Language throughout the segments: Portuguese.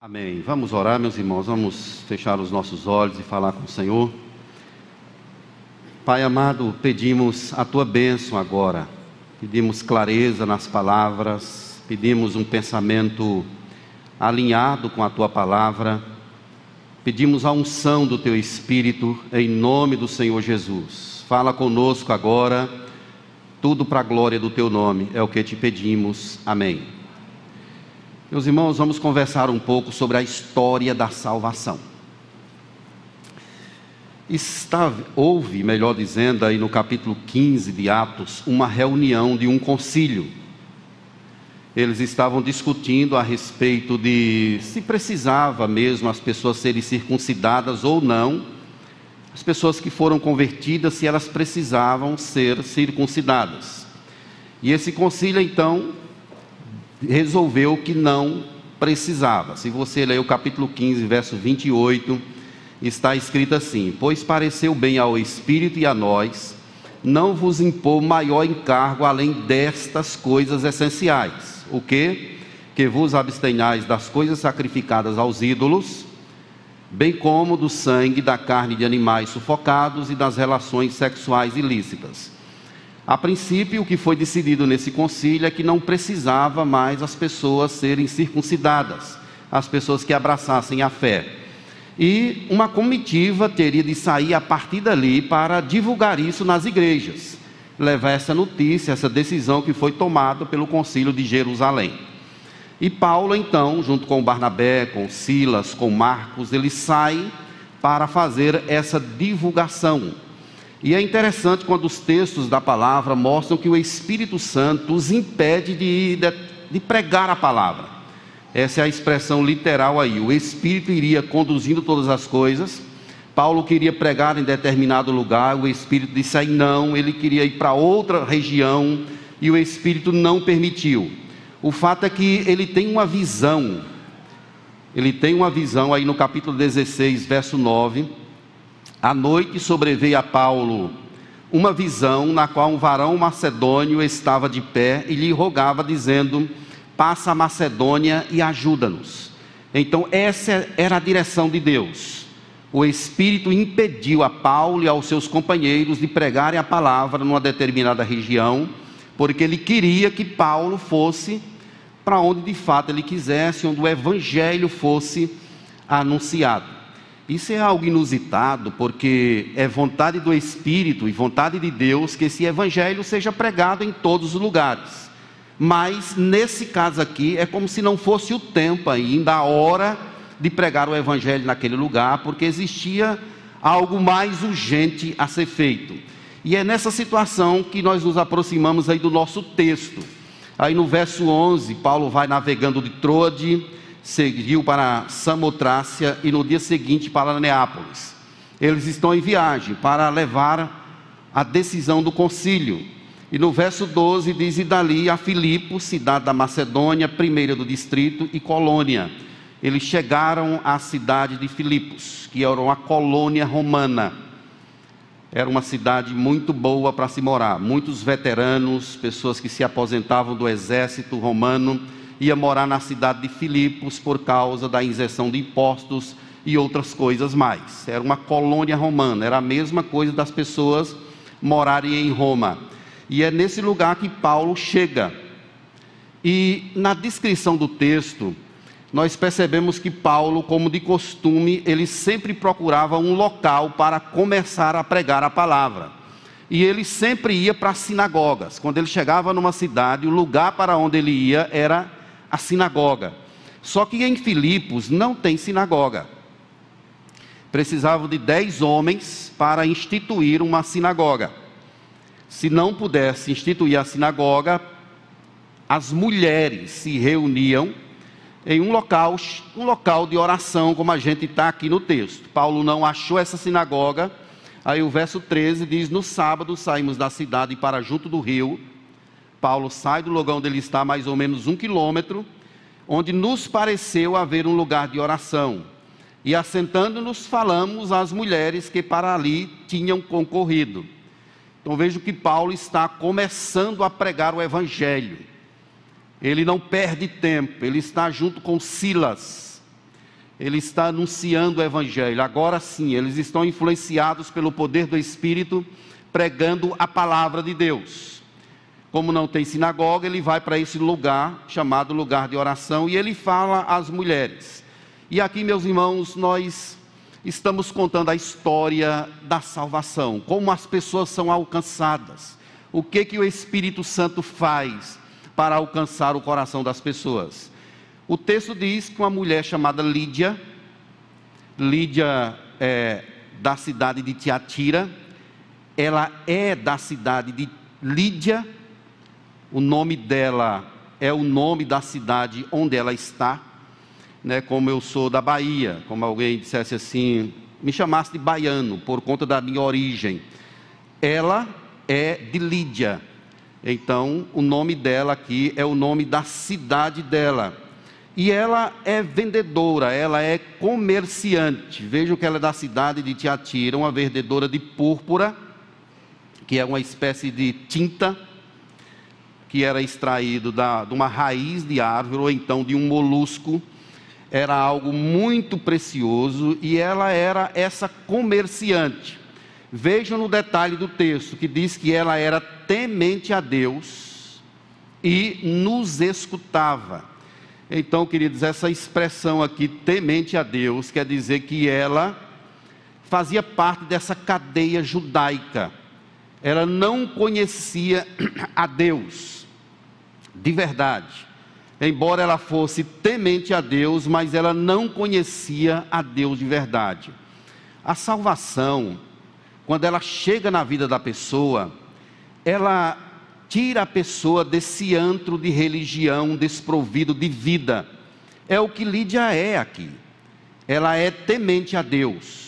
Amém. Vamos orar, meus irmãos. Vamos fechar os nossos olhos e falar com o Senhor. Pai amado, pedimos a tua bênção agora. Pedimos clareza nas palavras, pedimos um pensamento alinhado com a tua palavra. Pedimos a unção do teu espírito em nome do Senhor Jesus. Fala conosco agora. Tudo para a glória do teu nome é o que te pedimos. Amém. Meus irmãos, vamos conversar um pouco sobre a história da salvação. Está, houve, melhor dizendo, aí no capítulo 15 de Atos, uma reunião de um concílio. Eles estavam discutindo a respeito de se precisava mesmo as pessoas serem circuncidadas ou não. As pessoas que foram convertidas, se elas precisavam ser circuncidadas. E esse concílio, então, resolveu que não precisava. Se você ler o capítulo 15, verso 28, está escrito assim: Pois pareceu bem ao Espírito e a nós não vos impor maior encargo além destas coisas essenciais. O que? Que vos abstenhais das coisas sacrificadas aos ídolos, bem como do sangue da carne de animais sufocados e das relações sexuais ilícitas a princípio, o que foi decidido nesse concílio é que não precisava mais as pessoas serem circuncidadas, as pessoas que abraçassem a fé. E uma comitiva teria de sair a partir dali para divulgar isso nas igrejas, levar essa notícia, essa decisão que foi tomada pelo concílio de Jerusalém. E Paulo, então, junto com Barnabé, com Silas, com Marcos, ele sai para fazer essa divulgação e é interessante quando os textos da palavra mostram que o Espírito Santo os impede de, de, de, pregar a palavra. Essa é a expressão literal aí. O Espírito iria conduzindo todas as coisas. Paulo queria pregar em determinado lugar, o Espírito disse aí não, ele queria ir para outra região e o Espírito não permitiu. O fato é que ele tem uma visão, ele tem uma visão aí no capítulo 16, verso 9 à noite sobreveio a Paulo uma visão na qual um varão macedônio estava de pé e lhe rogava, dizendo: Passa a Macedônia e ajuda-nos. Então, essa era a direção de Deus. O Espírito impediu a Paulo e aos seus companheiros de pregarem a palavra numa determinada região, porque ele queria que Paulo fosse para onde de fato ele quisesse, onde o evangelho fosse anunciado. Isso é algo inusitado, porque é vontade do Espírito e vontade de Deus que esse evangelho seja pregado em todos os lugares. Mas nesse caso aqui é como se não fosse o tempo ainda, a hora de pregar o evangelho naquele lugar, porque existia algo mais urgente a ser feito. E é nessa situação que nós nos aproximamos aí do nosso texto. Aí no verso 11, Paulo vai navegando de Troade, seguiu para Samotrácia e no dia seguinte para Neápolis. Eles estão em viagem para levar a decisão do concílio. E no verso 12 diz: E dali a Filipo, cidade da Macedônia, primeira do distrito, e colônia. Eles chegaram à cidade de Filipos, que era uma colônia romana. Era uma cidade muito boa para se morar. Muitos veteranos, pessoas que se aposentavam do exército romano, ia morar na cidade de Filipos por causa da isenção de impostos e outras coisas mais. Era uma colônia romana, era a mesma coisa das pessoas morarem em Roma. E é nesse lugar que Paulo chega. E na descrição do texto, nós percebemos que Paulo, como de costume, ele sempre procurava um local para começar a pregar a palavra. E ele sempre ia para as sinagogas. Quando ele chegava numa cidade, o lugar para onde ele ia era a sinagoga. Só que em Filipos não tem sinagoga. Precisavam de dez homens para instituir uma sinagoga. Se não pudesse instituir a sinagoga, as mulheres se reuniam em um local, um local de oração, como a gente está aqui no texto. Paulo não achou essa sinagoga. Aí o verso 13 diz: No sábado saímos da cidade para junto do rio Paulo sai do lugar onde ele está, mais ou menos um quilômetro, onde nos pareceu haver um lugar de oração. E assentando-nos, falamos às mulheres que para ali tinham concorrido. Então vejo que Paulo está começando a pregar o Evangelho. Ele não perde tempo, ele está junto com Silas. ele está anunciando o Evangelho. Agora sim, eles estão influenciados pelo poder do Espírito, pregando a palavra de Deus. Como não tem sinagoga, ele vai para esse lugar, chamado lugar de oração, e ele fala às mulheres. E aqui, meus irmãos, nós estamos contando a história da salvação, como as pessoas são alcançadas, o que que o Espírito Santo faz para alcançar o coração das pessoas. O texto diz que uma mulher chamada Lídia, Lídia é da cidade de Tiatira, ela é da cidade de Lídia, o nome dela é o nome da cidade onde ela está, né, como eu sou da Bahia, como alguém dissesse assim, me chamasse de baiano por conta da minha origem. Ela é de Lídia. Então, o nome dela aqui é o nome da cidade dela. E ela é vendedora, ela é comerciante. Vejam que ela é da cidade de Tiatira, uma vendedora de púrpura, que é uma espécie de tinta que era extraído da, de uma raiz de árvore ou então de um molusco. Era algo muito precioso e ela era essa comerciante. Vejam no detalhe do texto que diz que ela era temente a Deus e nos escutava. Então, queridos, essa expressão aqui, temente a Deus, quer dizer que ela fazia parte dessa cadeia judaica. Ela não conhecia a Deus de verdade. Embora ela fosse temente a Deus, mas ela não conhecia a Deus de verdade. A salvação, quando ela chega na vida da pessoa, ela tira a pessoa desse antro de religião desprovido de vida. É o que Lídia é aqui. Ela é temente a Deus,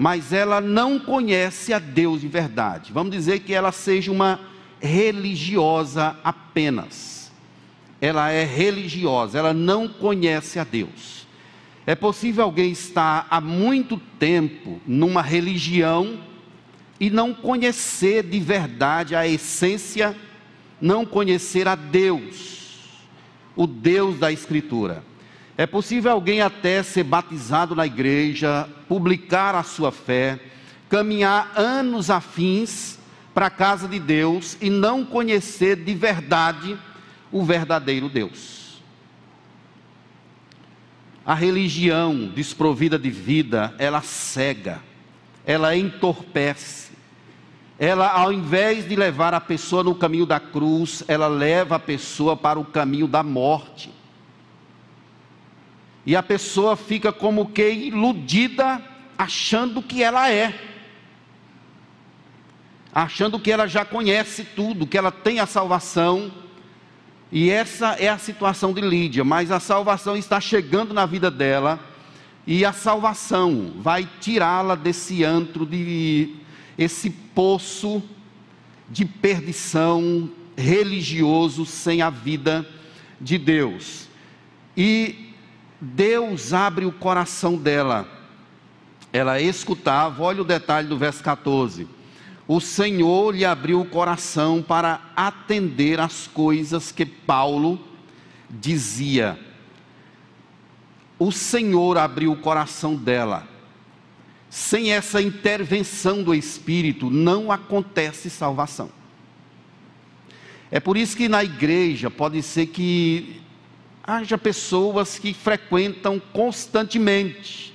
mas ela não conhece a Deus de verdade. Vamos dizer que ela seja uma religiosa apenas. Ela é religiosa, ela não conhece a Deus. É possível alguém estar há muito tempo numa religião e não conhecer de verdade a essência, não conhecer a Deus, o Deus da Escritura. É possível alguém até ser batizado na igreja, publicar a sua fé, caminhar anos afins para a casa de Deus e não conhecer de verdade o verdadeiro Deus. A religião desprovida de vida, ela cega, ela entorpece, ela, ao invés de levar a pessoa no caminho da cruz, ela leva a pessoa para o caminho da morte. E a pessoa fica como que iludida, achando que ela é, achando que ela já conhece tudo, que ela tem a salvação. E essa é a situação de Lídia, mas a salvação está chegando na vida dela, e a salvação vai tirá-la desse antro de esse poço de perdição religioso sem a vida de Deus. E Deus abre o coração dela. Ela escutava, olha o detalhe do verso 14. O Senhor lhe abriu o coração para atender as coisas que Paulo dizia. O Senhor abriu o coração dela sem essa intervenção do Espírito, não acontece salvação. É por isso que na igreja pode ser que haja pessoas que frequentam constantemente,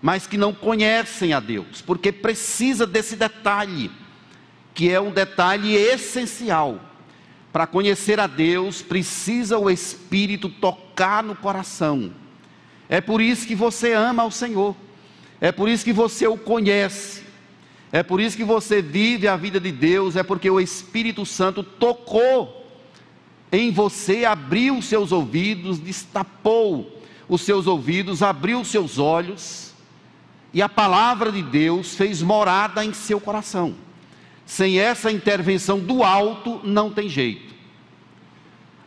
mas que não conhecem a Deus, porque precisa desse detalhe, que é um detalhe essencial. Para conhecer a Deus, precisa o Espírito tocar no coração. É por isso que você ama ao Senhor. É por isso que você o conhece. É por isso que você vive a vida de Deus, é porque o Espírito Santo tocou em você, abriu seus ouvidos, destapou os seus ouvidos, abriu os seus olhos, e a palavra de Deus fez morada em seu coração. Sem essa intervenção do alto, não tem jeito.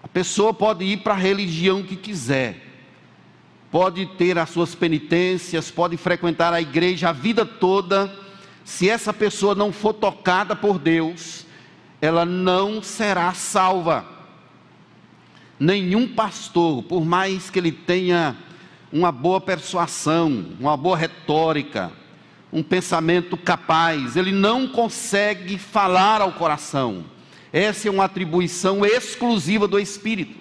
A pessoa pode ir para a religião que quiser, pode ter as suas penitências, pode frequentar a igreja a vida toda, se essa pessoa não for tocada por Deus, ela não será salva. Nenhum pastor, por mais que ele tenha uma boa persuasão, uma boa retórica, um pensamento capaz, ele não consegue falar ao coração. Essa é uma atribuição exclusiva do Espírito.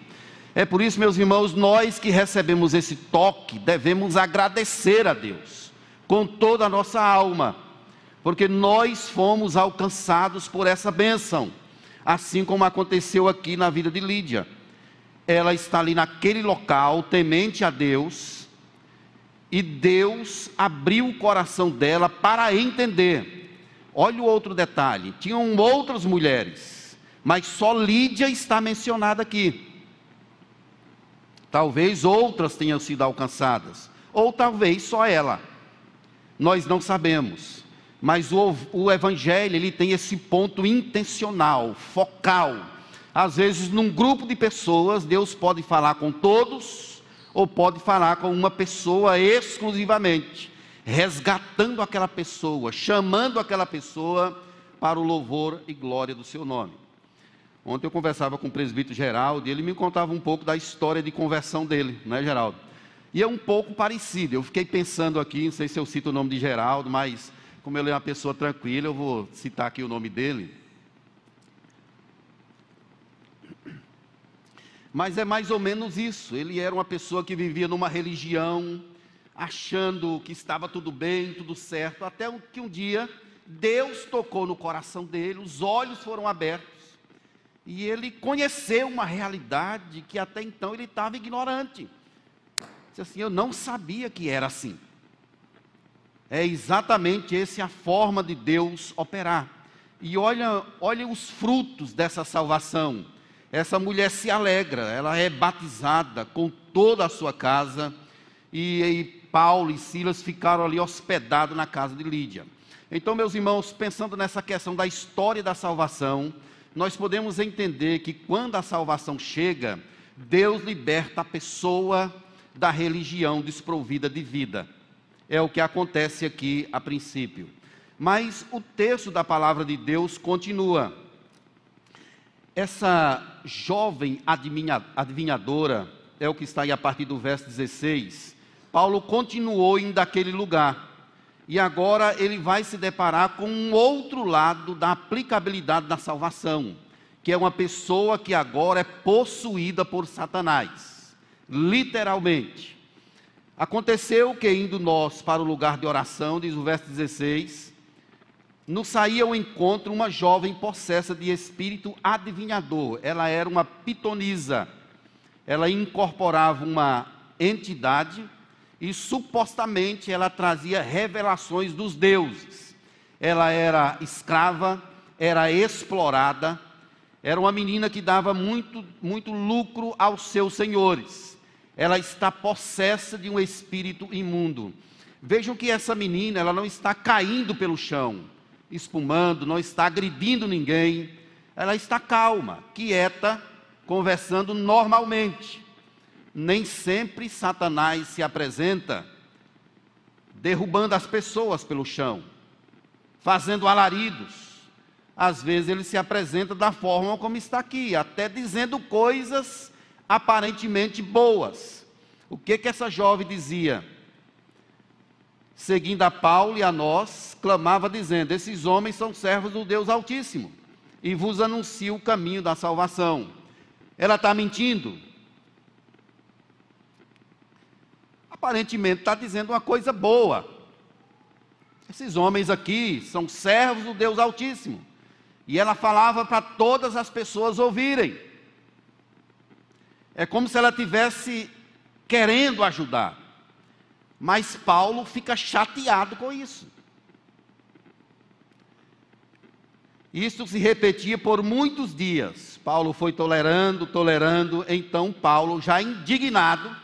É por isso, meus irmãos, nós que recebemos esse toque, devemos agradecer a Deus com toda a nossa alma, porque nós fomos alcançados por essa bênção, assim como aconteceu aqui na vida de Lídia. Ela está ali naquele local, temente a Deus, e Deus abriu o coração dela para entender. Olha o outro detalhe: tinham outras mulheres, mas só Lídia está mencionada aqui. Talvez outras tenham sido alcançadas, ou talvez só ela. Nós não sabemos. Mas o, o evangelho, ele tem esse ponto intencional, focal. Às vezes, num grupo de pessoas, Deus pode falar com todos, ou pode falar com uma pessoa exclusivamente, resgatando aquela pessoa, chamando aquela pessoa para o louvor e glória do seu nome. Ontem eu conversava com o presbítero Geraldo e ele me contava um pouco da história de conversão dele, não é, Geraldo? E é um pouco parecido. Eu fiquei pensando aqui, não sei se eu cito o nome de Geraldo, mas como ele é uma pessoa tranquila, eu vou citar aqui o nome dele. Mas é mais ou menos isso. Ele era uma pessoa que vivia numa religião, achando que estava tudo bem, tudo certo, até que um dia Deus tocou no coração dele, os olhos foram abertos e ele conheceu uma realidade que até então ele estava ignorante. Disse assim: Eu não sabia que era assim. É exatamente essa a forma de Deus operar. E olha, olha os frutos dessa salvação. Essa mulher se alegra, ela é batizada com toda a sua casa. E, e Paulo e Silas ficaram ali hospedados na casa de Lídia. Então, meus irmãos, pensando nessa questão da história da salvação, nós podemos entender que quando a salvação chega, Deus liberta a pessoa da religião desprovida de vida. É o que acontece aqui a princípio. Mas o texto da palavra de Deus continua. Essa jovem adivinhadora, é o que está aí a partir do verso 16. Paulo continuou indo daquele lugar e agora ele vai se deparar com um outro lado da aplicabilidade da salvação, que é uma pessoa que agora é possuída por Satanás, literalmente. Aconteceu que, indo nós para o lugar de oração, diz o verso 16, nos saía ao encontro uma jovem possessa de espírito adivinhador. Ela era uma pitonisa. Ela incorporava uma entidade e supostamente ela trazia revelações dos deuses. Ela era escrava, era explorada, era uma menina que dava muito, muito lucro aos seus senhores. Ela está possessa de um espírito imundo. Vejam que essa menina, ela não está caindo pelo chão, espumando, não está agredindo ninguém. Ela está calma, quieta, conversando normalmente nem sempre Satanás se apresenta derrubando as pessoas pelo chão, fazendo alaridos. Às vezes ele se apresenta da forma como está aqui, até dizendo coisas aparentemente boas. O que que essa jovem dizia? Seguindo a Paulo e a nós, clamava dizendo: Esses homens são servos do Deus Altíssimo e vos anuncio o caminho da salvação. Ela está mentindo? aparentemente está dizendo uma coisa boa. Esses homens aqui são servos do Deus Altíssimo. E ela falava para todas as pessoas ouvirem. É como se ela tivesse querendo ajudar. Mas Paulo fica chateado com isso. Isso se repetia por muitos dias. Paulo foi tolerando, tolerando, então Paulo, já indignado,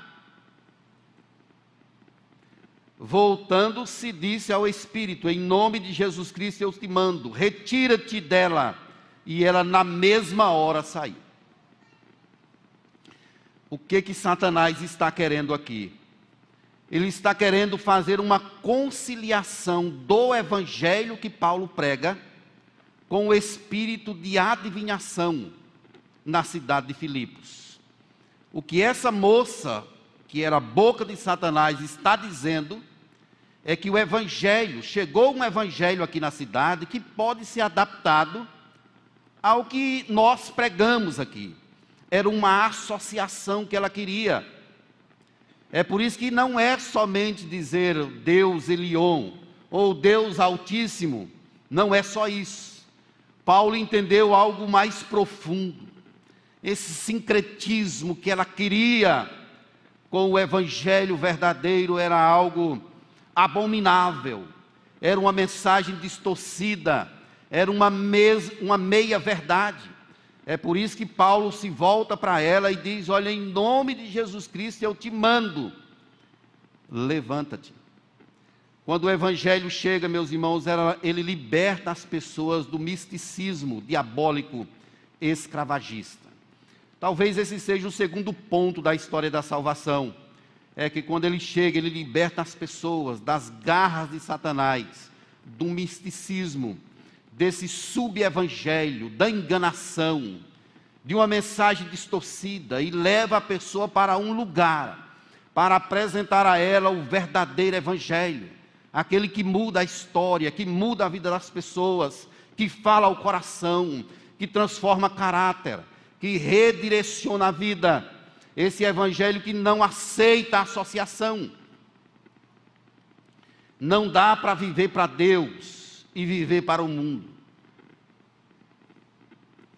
Voltando-se, disse ao Espírito: Em nome de Jesus Cristo eu te mando, retira-te dela. E ela, na mesma hora, saiu. O que que Satanás está querendo aqui? Ele está querendo fazer uma conciliação do evangelho que Paulo prega com o espírito de adivinhação na cidade de Filipos. O que essa moça que era a boca de Satanás, está dizendo é que o evangelho, chegou um evangelho aqui na cidade que pode ser adaptado ao que nós pregamos aqui. Era uma associação que ela queria. É por isso que não é somente dizer Deus Elion ou Deus Altíssimo, não é só isso. Paulo entendeu algo mais profundo. Esse sincretismo que ela queria com o evangelho verdadeiro era algo abominável, era uma mensagem distorcida, era uma, uma meia verdade. É por isso que Paulo se volta para ela e diz: Olha, em nome de Jesus Cristo eu te mando, levanta-te. Quando o evangelho chega, meus irmãos, ele liberta as pessoas do misticismo diabólico escravagista. Talvez esse seja o segundo ponto da história da salvação é que quando ele chega, ele liberta as pessoas das garras de Satanás, do misticismo, desse subevangelho, da enganação, de uma mensagem distorcida e leva a pessoa para um lugar, para apresentar a ela o verdadeiro evangelho, aquele que muda a história, que muda a vida das pessoas, que fala ao coração, que transforma caráter, que redireciona a vida esse evangelho que não aceita associação. Não dá para viver para Deus e viver para o mundo.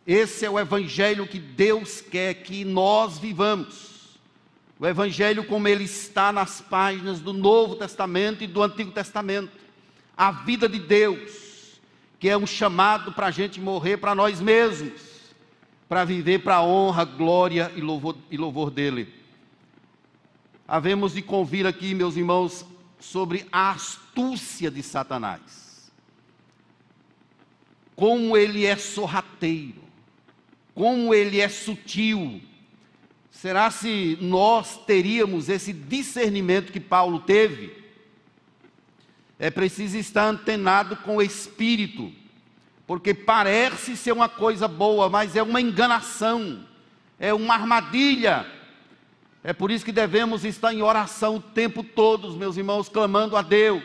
Esse é o evangelho que Deus quer que nós vivamos. O evangelho como ele está nas páginas do Novo Testamento e do Antigo Testamento. A vida de Deus, que é um chamado para a gente morrer para nós mesmos para viver para a honra, glória e louvor, e louvor dele. Havemos de convir aqui, meus irmãos, sobre a astúcia de Satanás. Como ele é sorrateiro, como ele é sutil. Será se nós teríamos esse discernimento que Paulo teve? É preciso estar antenado com o espírito porque parece ser uma coisa boa, mas é uma enganação, é uma armadilha. É por isso que devemos estar em oração o tempo todo, meus irmãos, clamando a Deus.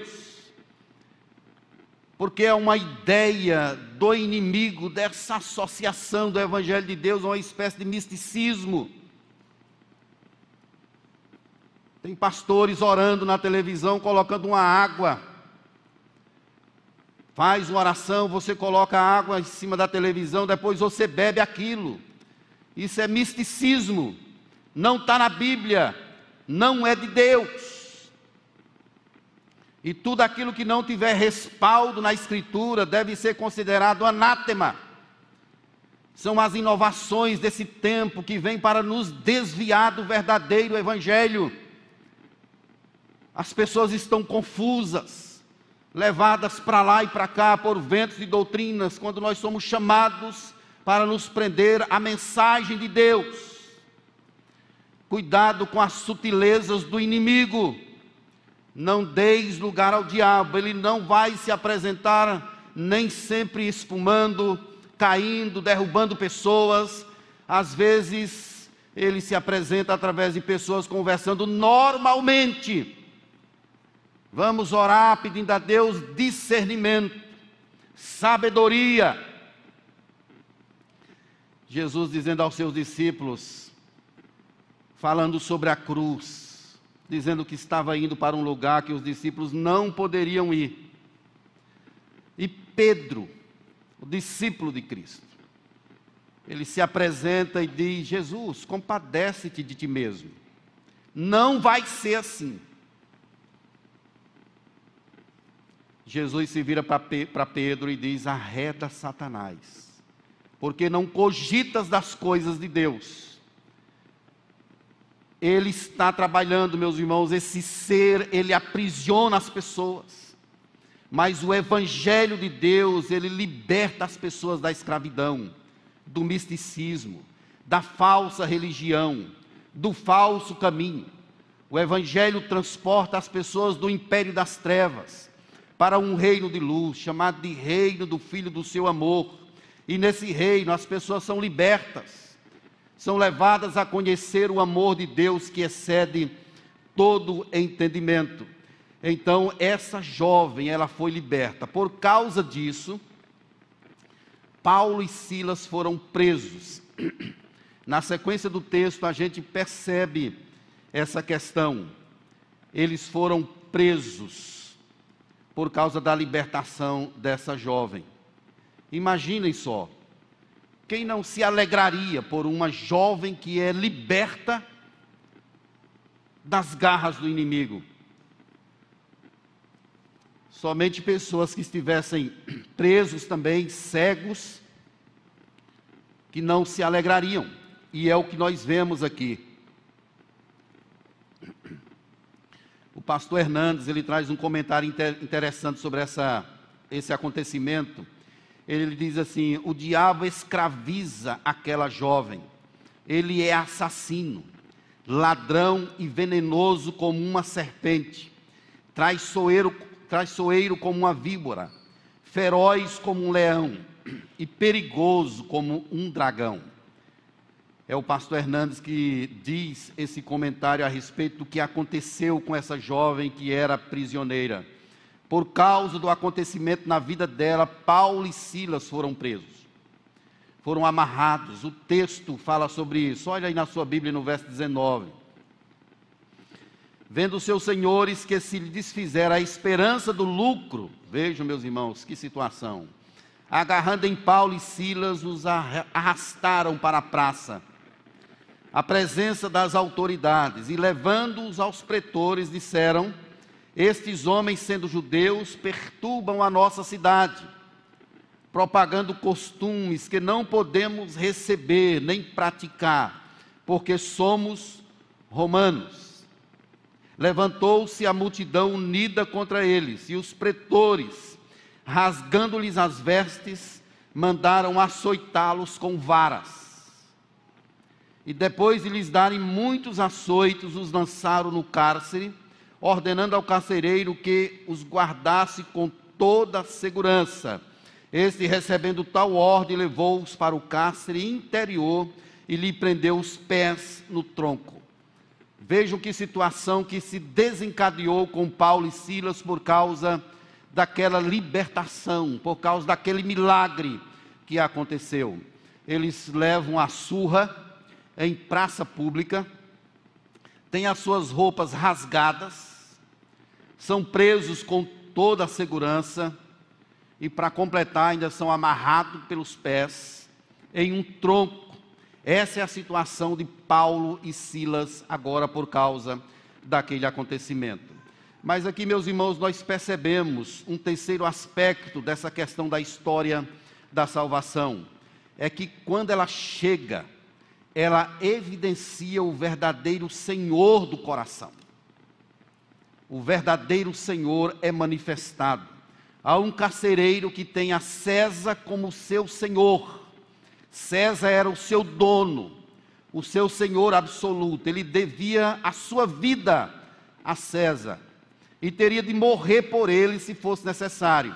Porque é uma ideia do inimigo dessa associação do Evangelho de Deus, uma espécie de misticismo. Tem pastores orando na televisão, colocando uma água Faz uma oração, você coloca água em cima da televisão, depois você bebe aquilo. Isso é misticismo. Não está na Bíblia. Não é de Deus. E tudo aquilo que não tiver respaldo na Escritura deve ser considerado anátema. São as inovações desse tempo que vêm para nos desviar do verdadeiro Evangelho. As pessoas estão confusas levadas para lá e para cá por ventos e doutrinas, quando nós somos chamados para nos prender à mensagem de Deus. Cuidado com as sutilezas do inimigo. Não deis lugar ao diabo, ele não vai se apresentar nem sempre espumando, caindo, derrubando pessoas. Às vezes, ele se apresenta através de pessoas conversando normalmente Vamos orar pedindo a Deus discernimento, sabedoria. Jesus dizendo aos seus discípulos, falando sobre a cruz, dizendo que estava indo para um lugar que os discípulos não poderiam ir. E Pedro, o discípulo de Cristo, ele se apresenta e diz: Jesus, compadece-te de ti mesmo. Não vai ser assim. Jesus se vira para Pedro e diz: arreda Satanás, porque não cogitas das coisas de Deus. Ele está trabalhando, meus irmãos, esse ser, ele aprisiona as pessoas. Mas o Evangelho de Deus, ele liberta as pessoas da escravidão, do misticismo, da falsa religião, do falso caminho. O Evangelho transporta as pessoas do império das trevas para um reino de luz, chamado de reino do Filho do seu amor. E nesse reino as pessoas são libertas, são levadas a conhecer o amor de Deus que excede todo entendimento. Então, essa jovem, ela foi liberta. Por causa disso, Paulo e Silas foram presos. Na sequência do texto, a gente percebe essa questão. Eles foram presos por causa da libertação dessa jovem. Imaginem só, quem não se alegraria por uma jovem que é liberta das garras do inimigo? Somente pessoas que estivessem presos também, cegos, que não se alegrariam. E é o que nós vemos aqui. O pastor Hernandes, ele traz um comentário interessante sobre essa, esse acontecimento. Ele diz assim: o diabo escraviza aquela jovem, ele é assassino, ladrão e venenoso como uma serpente, traiçoeiro, traiçoeiro como uma víbora, feroz como um leão e perigoso como um dragão. É o pastor Hernandes que diz esse comentário a respeito do que aconteceu com essa jovem que era prisioneira. Por causa do acontecimento na vida dela, Paulo e Silas foram presos. Foram amarrados. O texto fala sobre isso. Olha aí na sua Bíblia no verso 19. Vendo seus senhores que se lhe desfizera a esperança do lucro, vejam, meus irmãos, que situação. Agarrando em Paulo e Silas, os arrastaram para a praça a presença das autoridades e levando-os aos pretores, disseram: Estes homens, sendo judeus, perturbam a nossa cidade, propagando costumes que não podemos receber nem praticar, porque somos romanos. Levantou-se a multidão unida contra eles, e os pretores, rasgando-lhes as vestes, mandaram açoitá-los com varas e depois de lhes darem muitos açoitos, os lançaram no cárcere, ordenando ao carcereiro que os guardasse com toda segurança. Este, recebendo tal ordem, levou-os para o cárcere interior e lhe prendeu os pés no tronco. Vejam que situação que se desencadeou com Paulo e Silas por causa daquela libertação, por causa daquele milagre que aconteceu. Eles levam a surra, em praça pública, têm as suas roupas rasgadas, são presos com toda a segurança e, para completar, ainda são amarrados pelos pés em um tronco. Essa é a situação de Paulo e Silas agora por causa daquele acontecimento. Mas aqui, meus irmãos, nós percebemos um terceiro aspecto dessa questão da história da salvação. É que quando ela chega, ela evidencia o verdadeiro Senhor do coração. O verdadeiro Senhor é manifestado. Há um carcereiro que tem a César como seu senhor. César era o seu dono, o seu senhor absoluto. Ele devia a sua vida a César e teria de morrer por ele se fosse necessário.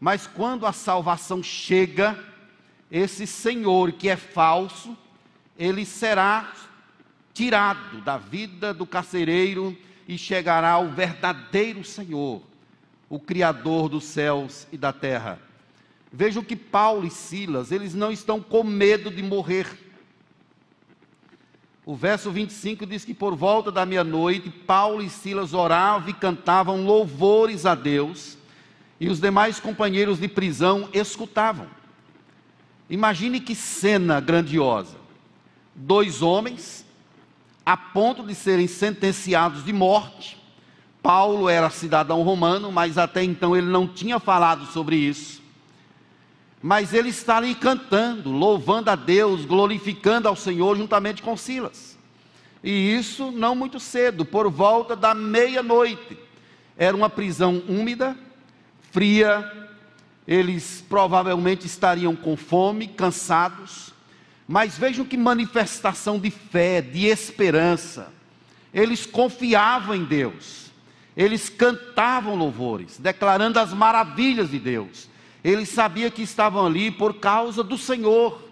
Mas quando a salvação chega, esse senhor que é falso, ele será tirado da vida do carcereiro e chegará ao verdadeiro Senhor, o Criador dos céus e da terra. Vejam que Paulo e Silas, eles não estão com medo de morrer. O verso 25 diz que por volta da meia-noite, Paulo e Silas oravam e cantavam louvores a Deus, e os demais companheiros de prisão escutavam. Imagine que cena grandiosa dois homens, a ponto de serem sentenciados de morte. Paulo era cidadão romano, mas até então ele não tinha falado sobre isso. Mas ele está ali cantando, louvando a Deus, glorificando ao Senhor juntamente com Silas. E isso não muito cedo, por volta da meia-noite. Era uma prisão úmida, fria, eles provavelmente estariam com fome, cansados, mas vejam que manifestação de fé, de esperança. Eles confiavam em Deus. Eles cantavam louvores, declarando as maravilhas de Deus. Eles sabiam que estavam ali por causa do Senhor.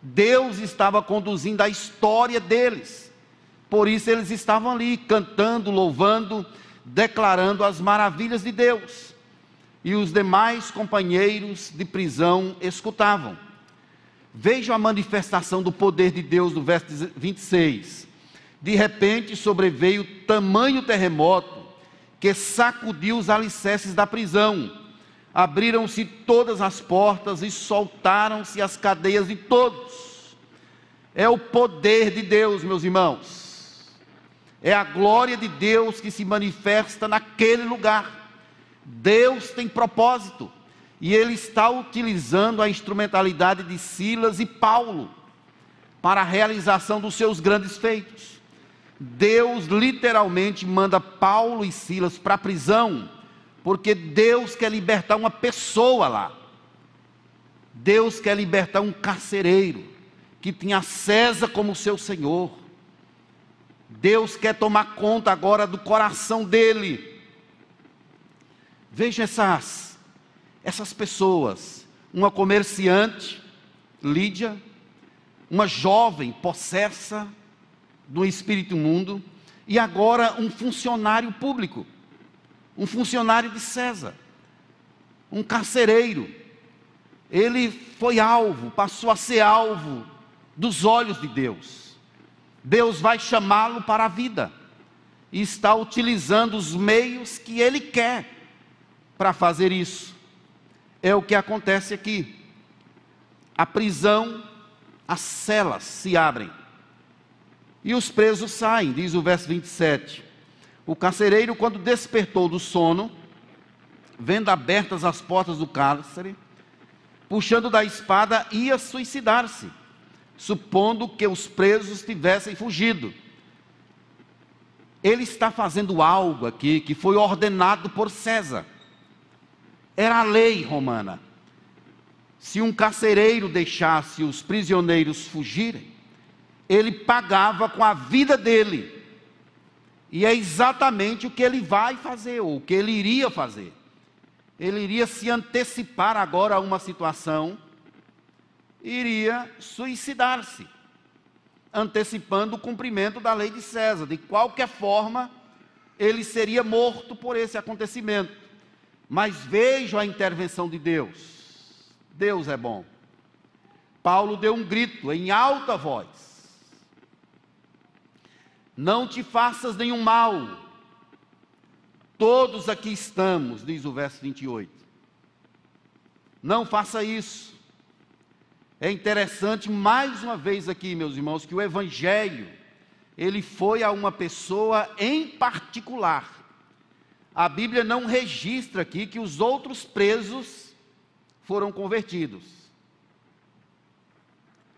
Deus estava conduzindo a história deles. Por isso eles estavam ali cantando, louvando, declarando as maravilhas de Deus. E os demais companheiros de prisão escutavam. Veja a manifestação do poder de Deus no verso 26. De repente sobreveio tamanho terremoto que sacudiu os alicerces da prisão. Abriram-se todas as portas e soltaram-se as cadeias de todos. É o poder de Deus, meus irmãos é a glória de Deus que se manifesta naquele lugar. Deus tem propósito. E ele está utilizando a instrumentalidade de Silas e Paulo para a realização dos seus grandes feitos. Deus literalmente manda Paulo e Silas para a prisão, porque Deus quer libertar uma pessoa lá. Deus quer libertar um carcereiro que tinha César como seu senhor. Deus quer tomar conta agora do coração dele. Veja essas, essas pessoas: uma comerciante, Lídia, uma jovem possessa do espírito imundo, e agora um funcionário público, um funcionário de César, um carcereiro. Ele foi alvo, passou a ser alvo dos olhos de Deus. Deus vai chamá-lo para a vida e está utilizando os meios que ele quer para fazer isso. É o que acontece aqui. A prisão, as celas se abrem e os presos saem, diz o verso 27. O carcereiro, quando despertou do sono, vendo abertas as portas do cárcere, puxando da espada, ia suicidar-se supondo que os presos tivessem fugido. Ele está fazendo algo aqui que foi ordenado por César. Era a lei romana. Se um carcereiro deixasse os prisioneiros fugirem, ele pagava com a vida dele. E é exatamente o que ele vai fazer, ou o que ele iria fazer. Ele iria se antecipar agora a uma situação iria suicidar-se, antecipando o cumprimento da lei de César. De qualquer forma, ele seria morto por esse acontecimento. Mas vejo a intervenção de Deus. Deus é bom. Paulo deu um grito em alta voz: Não te faças nenhum mal. Todos aqui estamos, diz o verso 28. Não faça isso. É interessante mais uma vez aqui, meus irmãos, que o evangelho ele foi a uma pessoa em particular. A Bíblia não registra aqui que os outros presos foram convertidos.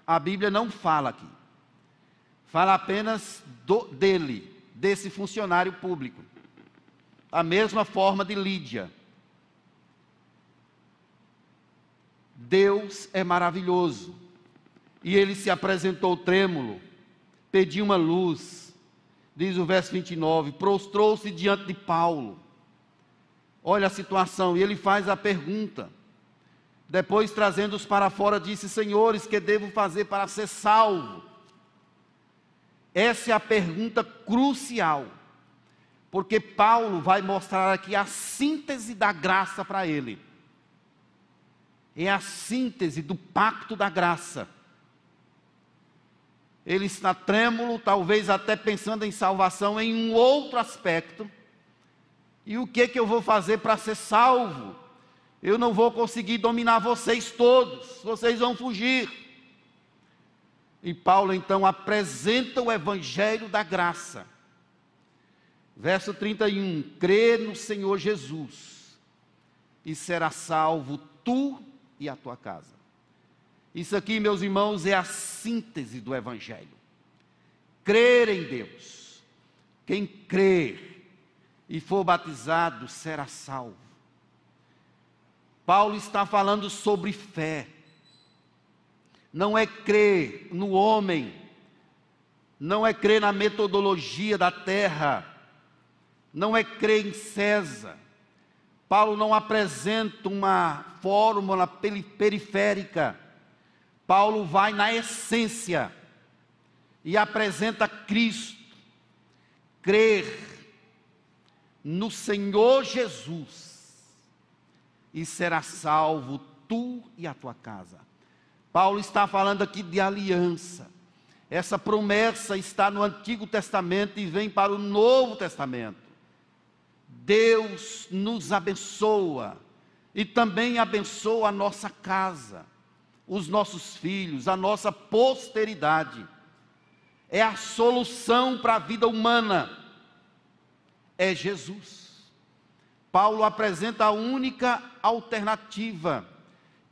A Bíblia não fala aqui. Fala apenas do, dele, desse funcionário público. A mesma forma de Lídia. Deus é maravilhoso. E ele se apresentou trêmulo, pediu uma luz, diz o verso 29, prostrou-se diante de Paulo. Olha a situação, e ele faz a pergunta. Depois, trazendo-os para fora, disse: Senhores, que devo fazer para ser salvo? Essa é a pergunta crucial, porque Paulo vai mostrar aqui a síntese da graça para ele é a síntese do pacto da graça. Ele está trêmulo, talvez até pensando em salvação em um outro aspecto. E o que que eu vou fazer para ser salvo? Eu não vou conseguir dominar vocês todos, vocês vão fugir. E Paulo então apresenta o evangelho da graça. Verso 31: crê no Senhor Jesus e será salvo tu e a tua casa. Isso aqui, meus irmãos, é a síntese do Evangelho. Crer em Deus. Quem crer e for batizado será salvo. Paulo está falando sobre fé. Não é crer no homem, não é crer na metodologia da terra, não é crer em César, Paulo não apresenta uma fórmula periférica. Paulo vai na essência e apresenta Cristo crer no Senhor Jesus e será salvo tu e a tua casa. Paulo está falando aqui de aliança. Essa promessa está no Antigo Testamento e vem para o Novo Testamento. Deus nos abençoa e também abençoa a nossa casa, os nossos filhos, a nossa posteridade. É a solução para a vida humana. É Jesus. Paulo apresenta a única alternativa,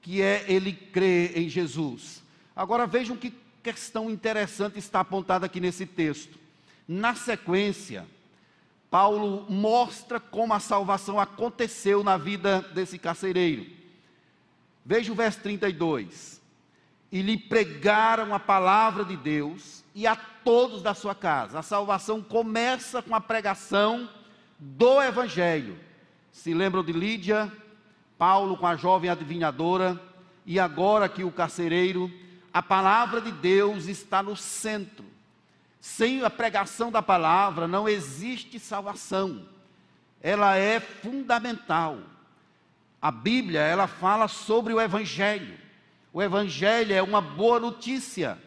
que é ele crer em Jesus. Agora vejam que questão interessante está apontada aqui nesse texto. Na sequência, Paulo mostra como a salvação aconteceu na vida desse carcereiro. Veja o verso 32. E lhe pregaram a palavra de Deus e a todos da sua casa. A salvação começa com a pregação do evangelho. Se lembram de Lídia, Paulo com a jovem adivinhadora e agora que o carcereiro, a palavra de Deus está no centro. Sem a pregação da palavra não existe salvação. Ela é fundamental. A Bíblia, ela fala sobre o evangelho. O evangelho é uma boa notícia.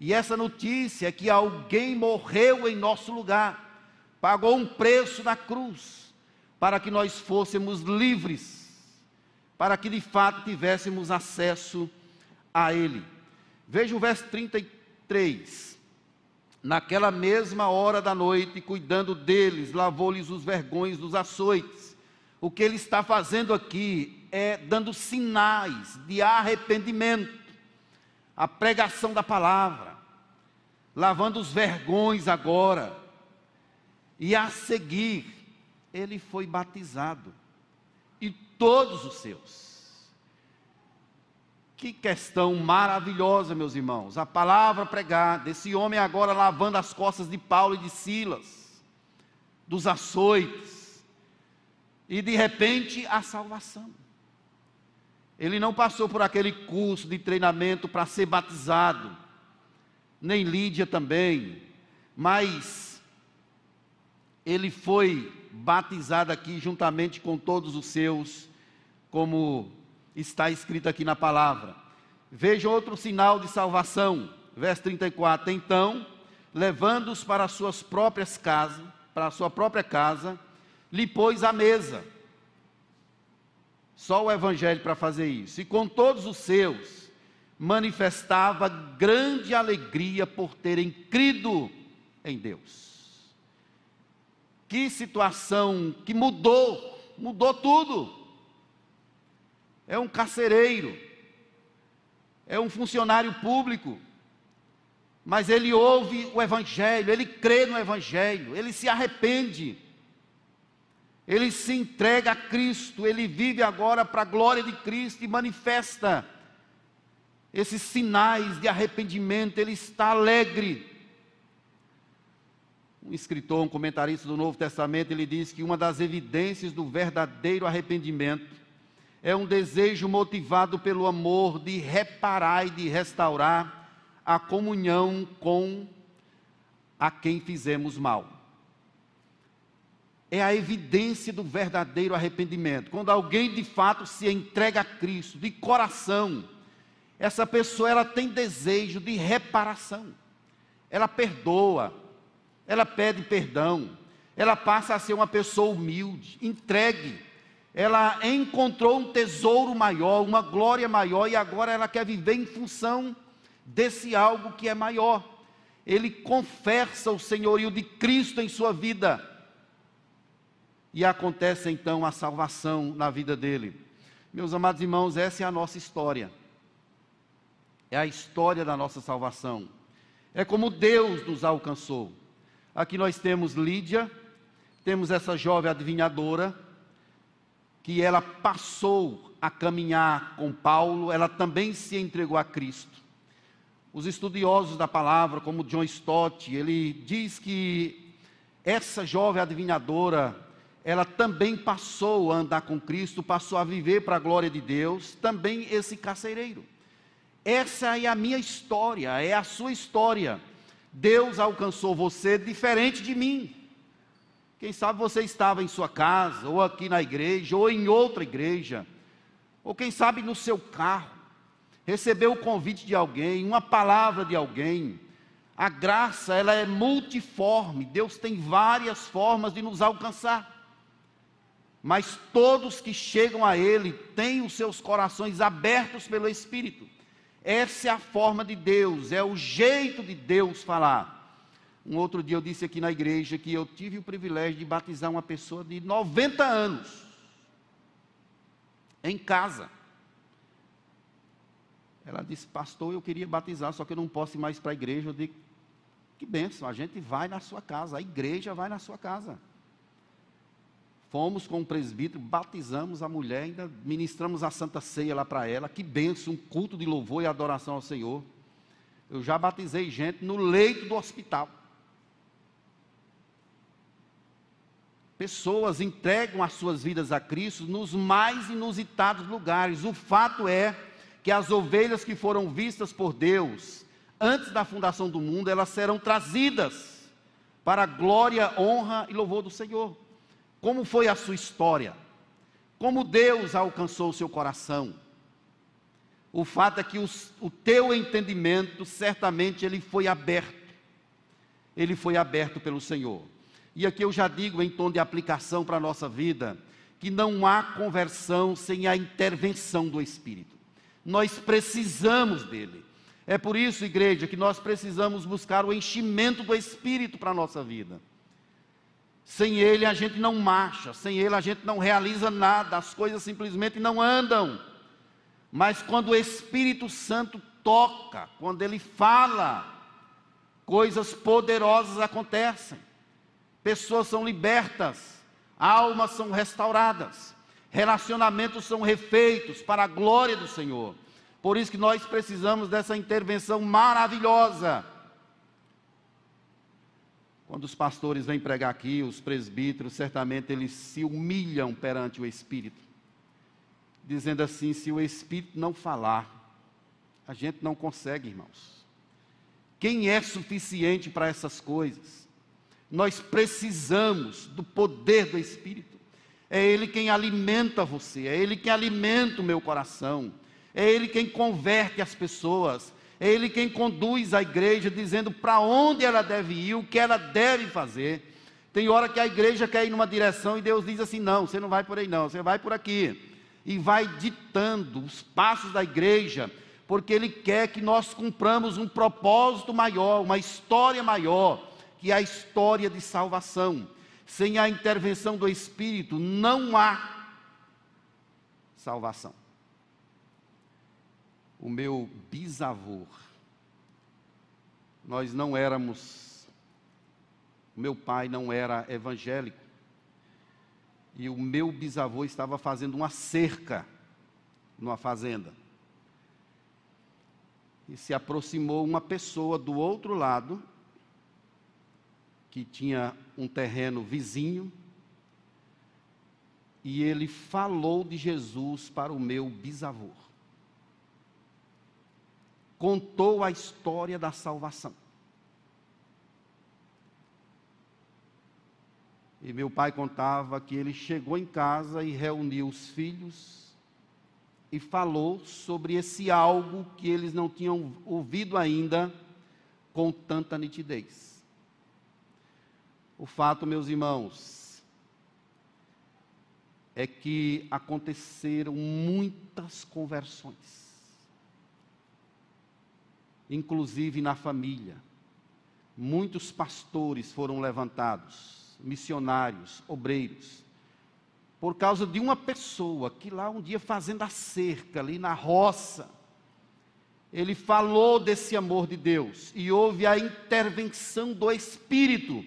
E essa notícia é que alguém morreu em nosso lugar, pagou um preço na cruz, para que nós fôssemos livres, para que de fato tivéssemos acesso a Ele. Veja o verso 33 naquela mesma hora da noite, cuidando deles, lavou-lhes os vergões dos açoites. O que ele está fazendo aqui é dando sinais de arrependimento, a pregação da palavra, lavando os vergões agora. E a seguir, ele foi batizado, e todos os seus. Que questão maravilhosa, meus irmãos. A palavra pregada, esse homem agora lavando as costas de Paulo e de Silas, dos açoites, e de repente a salvação. Ele não passou por aquele curso de treinamento para ser batizado, nem Lídia também, mas ele foi batizado aqui juntamente com todos os seus, como está escrito aqui na palavra. Veja outro sinal de salvação, verso 34. Então, levando-os para suas próprias casas, para a sua própria casa, lhe pôs a mesa. Só o evangelho para fazer isso. E com todos os seus, manifestava grande alegria por terem crido em Deus. Que situação que mudou, mudou tudo é um carcereiro, é um funcionário público, mas ele ouve o Evangelho, ele crê no Evangelho, ele se arrepende, ele se entrega a Cristo, ele vive agora para a glória de Cristo e manifesta esses sinais de arrependimento, ele está alegre. Um escritor, um comentarista do Novo Testamento, ele diz que uma das evidências do verdadeiro arrependimento é um desejo motivado pelo amor de reparar e de restaurar a comunhão com a quem fizemos mal. É a evidência do verdadeiro arrependimento. Quando alguém de fato se entrega a Cristo de coração, essa pessoa ela tem desejo de reparação. Ela perdoa, ela pede perdão, ela passa a ser uma pessoa humilde, entregue ela encontrou um tesouro maior, uma glória maior, e agora ela quer viver em função desse algo que é maior. Ele confessa o senhorio de Cristo em sua vida. E acontece então a salvação na vida dele. Meus amados irmãos, essa é a nossa história. É a história da nossa salvação. É como Deus nos alcançou. Aqui nós temos Lídia, temos essa jovem adivinhadora, que ela passou a caminhar com Paulo, ela também se entregou a Cristo. Os estudiosos da palavra, como John Stott, ele diz que essa jovem adivinhadora, ela também passou a andar com Cristo, passou a viver para a glória de Deus, também esse carcereiro. Essa é a minha história, é a sua história. Deus alcançou você diferente de mim. Quem sabe você estava em sua casa, ou aqui na igreja, ou em outra igreja, ou quem sabe no seu carro, recebeu o convite de alguém, uma palavra de alguém. A graça, ela é multiforme. Deus tem várias formas de nos alcançar. Mas todos que chegam a Ele têm os seus corações abertos pelo Espírito. Essa é a forma de Deus, é o jeito de Deus falar. Um outro dia eu disse aqui na igreja que eu tive o privilégio de batizar uma pessoa de 90 anos, em casa. Ela disse, pastor, eu queria batizar, só que eu não posso ir mais para a igreja. Eu digo, que bênção, a gente vai na sua casa, a igreja vai na sua casa. Fomos com o presbítero, batizamos a mulher, ainda ministramos a Santa Ceia lá para ela. Que benção, um culto de louvor e adoração ao Senhor. Eu já batizei gente no leito do hospital. Pessoas entregam as suas vidas a Cristo nos mais inusitados lugares. O fato é que as ovelhas que foram vistas por Deus antes da fundação do mundo, elas serão trazidas para a glória, honra e louvor do Senhor. Como foi a sua história? Como Deus alcançou o seu coração? O fato é que os, o teu entendimento, certamente, ele foi aberto. Ele foi aberto pelo Senhor. E aqui eu já digo em tom de aplicação para a nossa vida, que não há conversão sem a intervenção do Espírito. Nós precisamos dele. É por isso, igreja, que nós precisamos buscar o enchimento do Espírito para a nossa vida. Sem Ele a gente não marcha, sem Ele a gente não realiza nada, as coisas simplesmente não andam. Mas quando o Espírito Santo toca, quando Ele fala, coisas poderosas acontecem, pessoas são libertas, almas são restauradas, relacionamentos são refeitos para a glória do Senhor. Por isso que nós precisamos dessa intervenção maravilhosa quando os pastores vêm pregar aqui, os presbíteros, certamente eles se humilham perante o Espírito, dizendo assim: se o Espírito não falar, a gente não consegue, irmãos. Quem é suficiente para essas coisas? Nós precisamos do poder do Espírito. É Ele quem alimenta você, é Ele quem alimenta o meu coração, é Ele quem converte as pessoas, é Ele quem conduz a igreja, dizendo para onde ela deve ir, o que ela deve fazer. Tem hora que a igreja quer ir numa direção e Deus diz assim: não, você não vai por aí, não, você vai por aqui. E vai ditando os passos da igreja, porque Ele quer que nós cumpramos um propósito maior, uma história maior, que é a história de salvação. Sem a intervenção do Espírito, não há salvação o meu bisavô. Nós não éramos, meu pai não era evangélico. E o meu bisavô estava fazendo uma cerca numa fazenda. E se aproximou uma pessoa do outro lado, que tinha um terreno vizinho, e ele falou de Jesus para o meu bisavô contou a história da salvação. E meu pai contava que ele chegou em casa e reuniu os filhos e falou sobre esse algo que eles não tinham ouvido ainda com tanta nitidez. O fato, meus irmãos, é que aconteceram muitas conversões inclusive na família. Muitos pastores foram levantados, missionários, obreiros, por causa de uma pessoa que lá um dia fazendo a cerca, ali na roça, ele falou desse amor de Deus e houve a intervenção do Espírito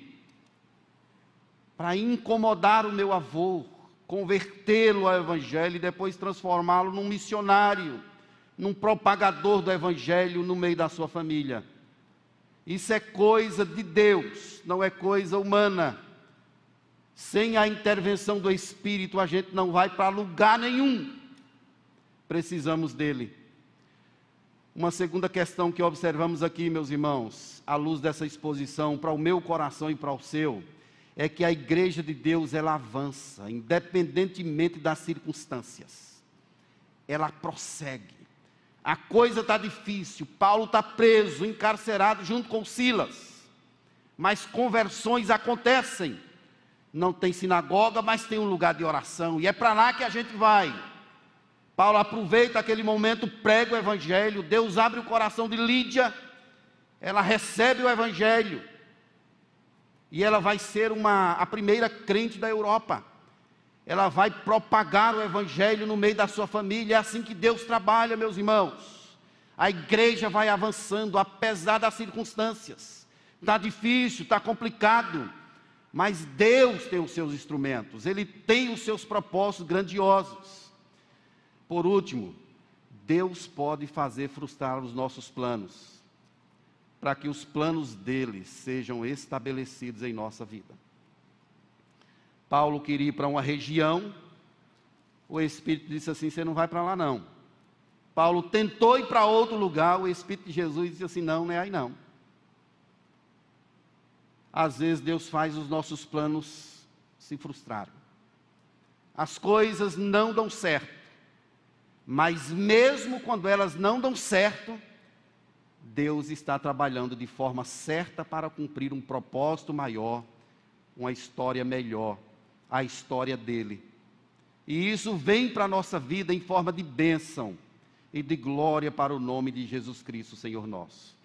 para incomodar o meu avô, convertê-lo ao Evangelho e depois transformá-lo num missionário num propagador do Evangelho no meio da sua família. Isso é coisa de Deus, não é coisa humana. Sem a intervenção do Espírito, a gente não vai para lugar nenhum. Precisamos dele. Uma segunda questão que observamos aqui, meus irmãos, à luz dessa exposição, para o meu coração e para o seu, é que a igreja de Deus ela avança, independentemente das circunstâncias. Ela prossegue. A coisa está difícil. Paulo está preso, encarcerado junto com Silas. Mas conversões acontecem. Não tem sinagoga, mas tem um lugar de oração. E é para lá que a gente vai. Paulo aproveita aquele momento, prega o evangelho. Deus abre o coração de Lídia. Ela recebe o evangelho e ela vai ser uma, a primeira crente da Europa. Ela vai propagar o Evangelho no meio da sua família. É assim que Deus trabalha, meus irmãos. A igreja vai avançando, apesar das circunstâncias. Está difícil, está complicado. Mas Deus tem os seus instrumentos, Ele tem os seus propósitos grandiosos. Por último, Deus pode fazer frustrar os nossos planos para que os planos dele sejam estabelecidos em nossa vida. Paulo queria ir para uma região, o Espírito disse assim: Você não vai para lá não. Paulo tentou ir para outro lugar, o Espírito de Jesus disse assim: Não, não é aí não. Às vezes Deus faz os nossos planos se frustrarem. As coisas não dão certo. Mas mesmo quando elas não dão certo, Deus está trabalhando de forma certa para cumprir um propósito maior, uma história melhor, a história dele. E isso vem para a nossa vida em forma de bênção e de glória para o nome de Jesus Cristo, Senhor nosso.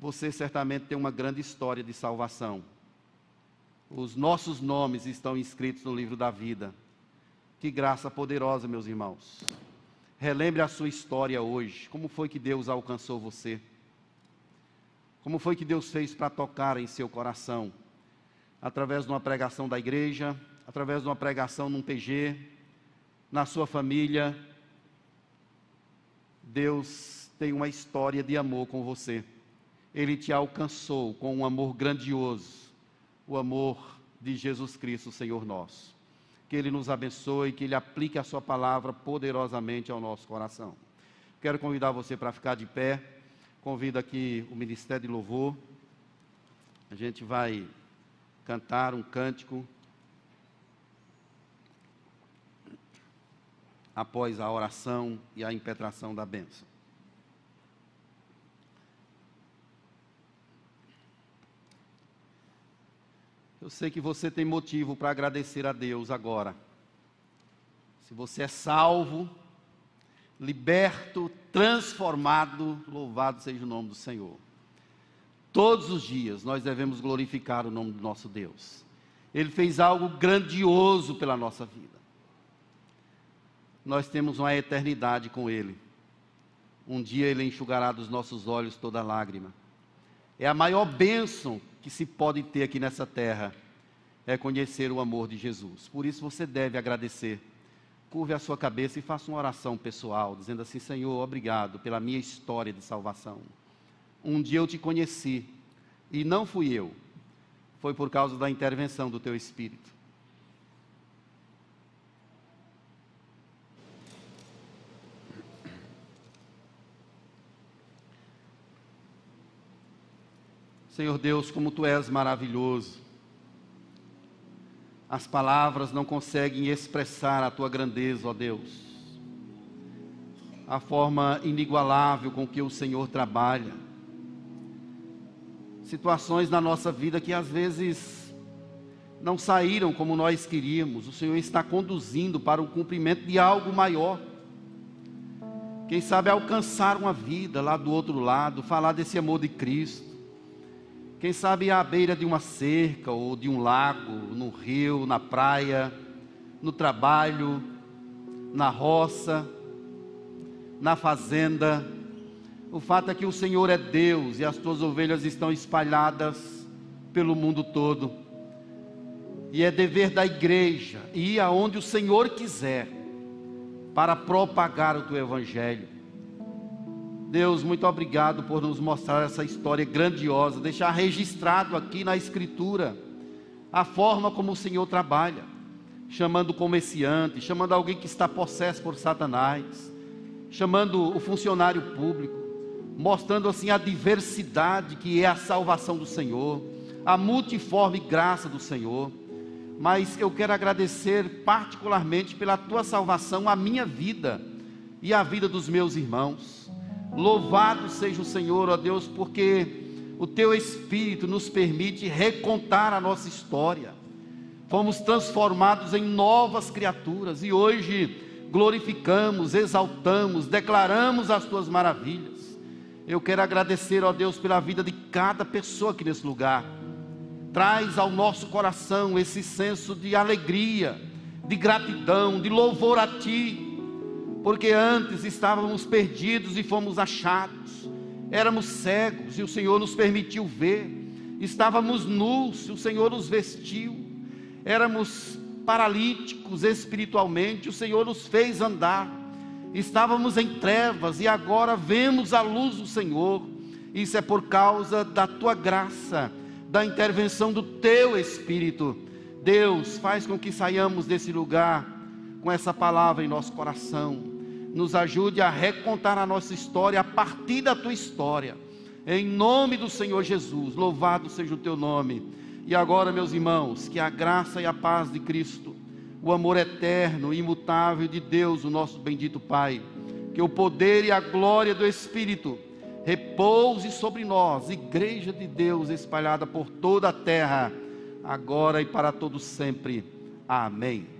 Você certamente tem uma grande história de salvação. Os nossos nomes estão inscritos no livro da vida. Que graça poderosa, meus irmãos. Relembre a sua história hoje. Como foi que Deus alcançou você? Como foi que Deus fez para tocar em seu coração? Através de uma pregação da igreja, através de uma pregação num PG, na sua família. Deus tem uma história de amor com você. Ele te alcançou com um amor grandioso, o amor de Jesus Cristo, Senhor nosso que Ele nos abençoe, que Ele aplique a Sua palavra poderosamente ao nosso coração. Quero convidar você para ficar de pé. Convido aqui o Ministério de Louvor. A gente vai cantar um cântico. Após a oração e a impetração da bênção. Eu sei que você tem motivo para agradecer a Deus agora. Se você é salvo, liberto, transformado, louvado seja o nome do Senhor. Todos os dias nós devemos glorificar o nome do nosso Deus. Ele fez algo grandioso pela nossa vida. Nós temos uma eternidade com Ele. Um dia Ele enxugará dos nossos olhos toda lágrima. É a maior bênção que se pode ter aqui nessa terra é conhecer o amor de Jesus. Por isso você deve agradecer. Curve a sua cabeça e faça uma oração pessoal, dizendo assim: Senhor, obrigado pela minha história de salvação. Um dia eu te conheci e não fui eu, foi por causa da intervenção do teu Espírito. Senhor Deus, como tu és maravilhoso. As palavras não conseguem expressar a tua grandeza, ó Deus. A forma inigualável com que o Senhor trabalha. Situações na nossa vida que às vezes não saíram como nós queríamos. O Senhor está conduzindo para o cumprimento de algo maior. Quem sabe alcançar uma vida lá do outro lado, falar desse amor de Cristo. Quem sabe à beira de uma cerca ou de um lago, no rio, na praia, no trabalho, na roça, na fazenda. O fato é que o Senhor é Deus e as tuas ovelhas estão espalhadas pelo mundo todo. E é dever da igreja ir aonde o Senhor quiser para propagar o teu evangelho. Deus, muito obrigado por nos mostrar essa história grandiosa, deixar registrado aqui na Escritura a forma como o Senhor trabalha, chamando o comerciante, chamando alguém que está possesso por Satanás, chamando o funcionário público, mostrando assim a diversidade que é a salvação do Senhor, a multiforme graça do Senhor, mas eu quero agradecer particularmente pela tua salvação, a minha vida e a vida dos meus irmãos. Louvado seja o Senhor, ó Deus, porque o teu Espírito nos permite recontar a nossa história. Fomos transformados em novas criaturas e hoje glorificamos, exaltamos, declaramos as tuas maravilhas. Eu quero agradecer, ó Deus, pela vida de cada pessoa aqui nesse lugar. Traz ao nosso coração esse senso de alegria, de gratidão, de louvor a Ti, porque antes estávamos perdidos e fomos achados, éramos cegos e o Senhor nos permitiu ver, estávamos nus e o Senhor nos vestiu, éramos paralíticos espiritualmente, o Senhor nos fez andar. Estávamos em trevas e agora vemos a luz do Senhor. Isso é por causa da tua graça, da intervenção do teu Espírito. Deus, faz com que saiamos desse lugar com essa palavra em nosso coração. Nos ajude a recontar a nossa história a partir da tua história. Em nome do Senhor Jesus, louvado seja o teu nome. E agora, meus irmãos, que a graça e a paz de Cristo, o amor eterno imutável de Deus, o nosso bendito Pai, que o poder e a glória do Espírito repouse sobre nós, igreja de Deus espalhada por toda a terra, agora e para todo sempre. Amém.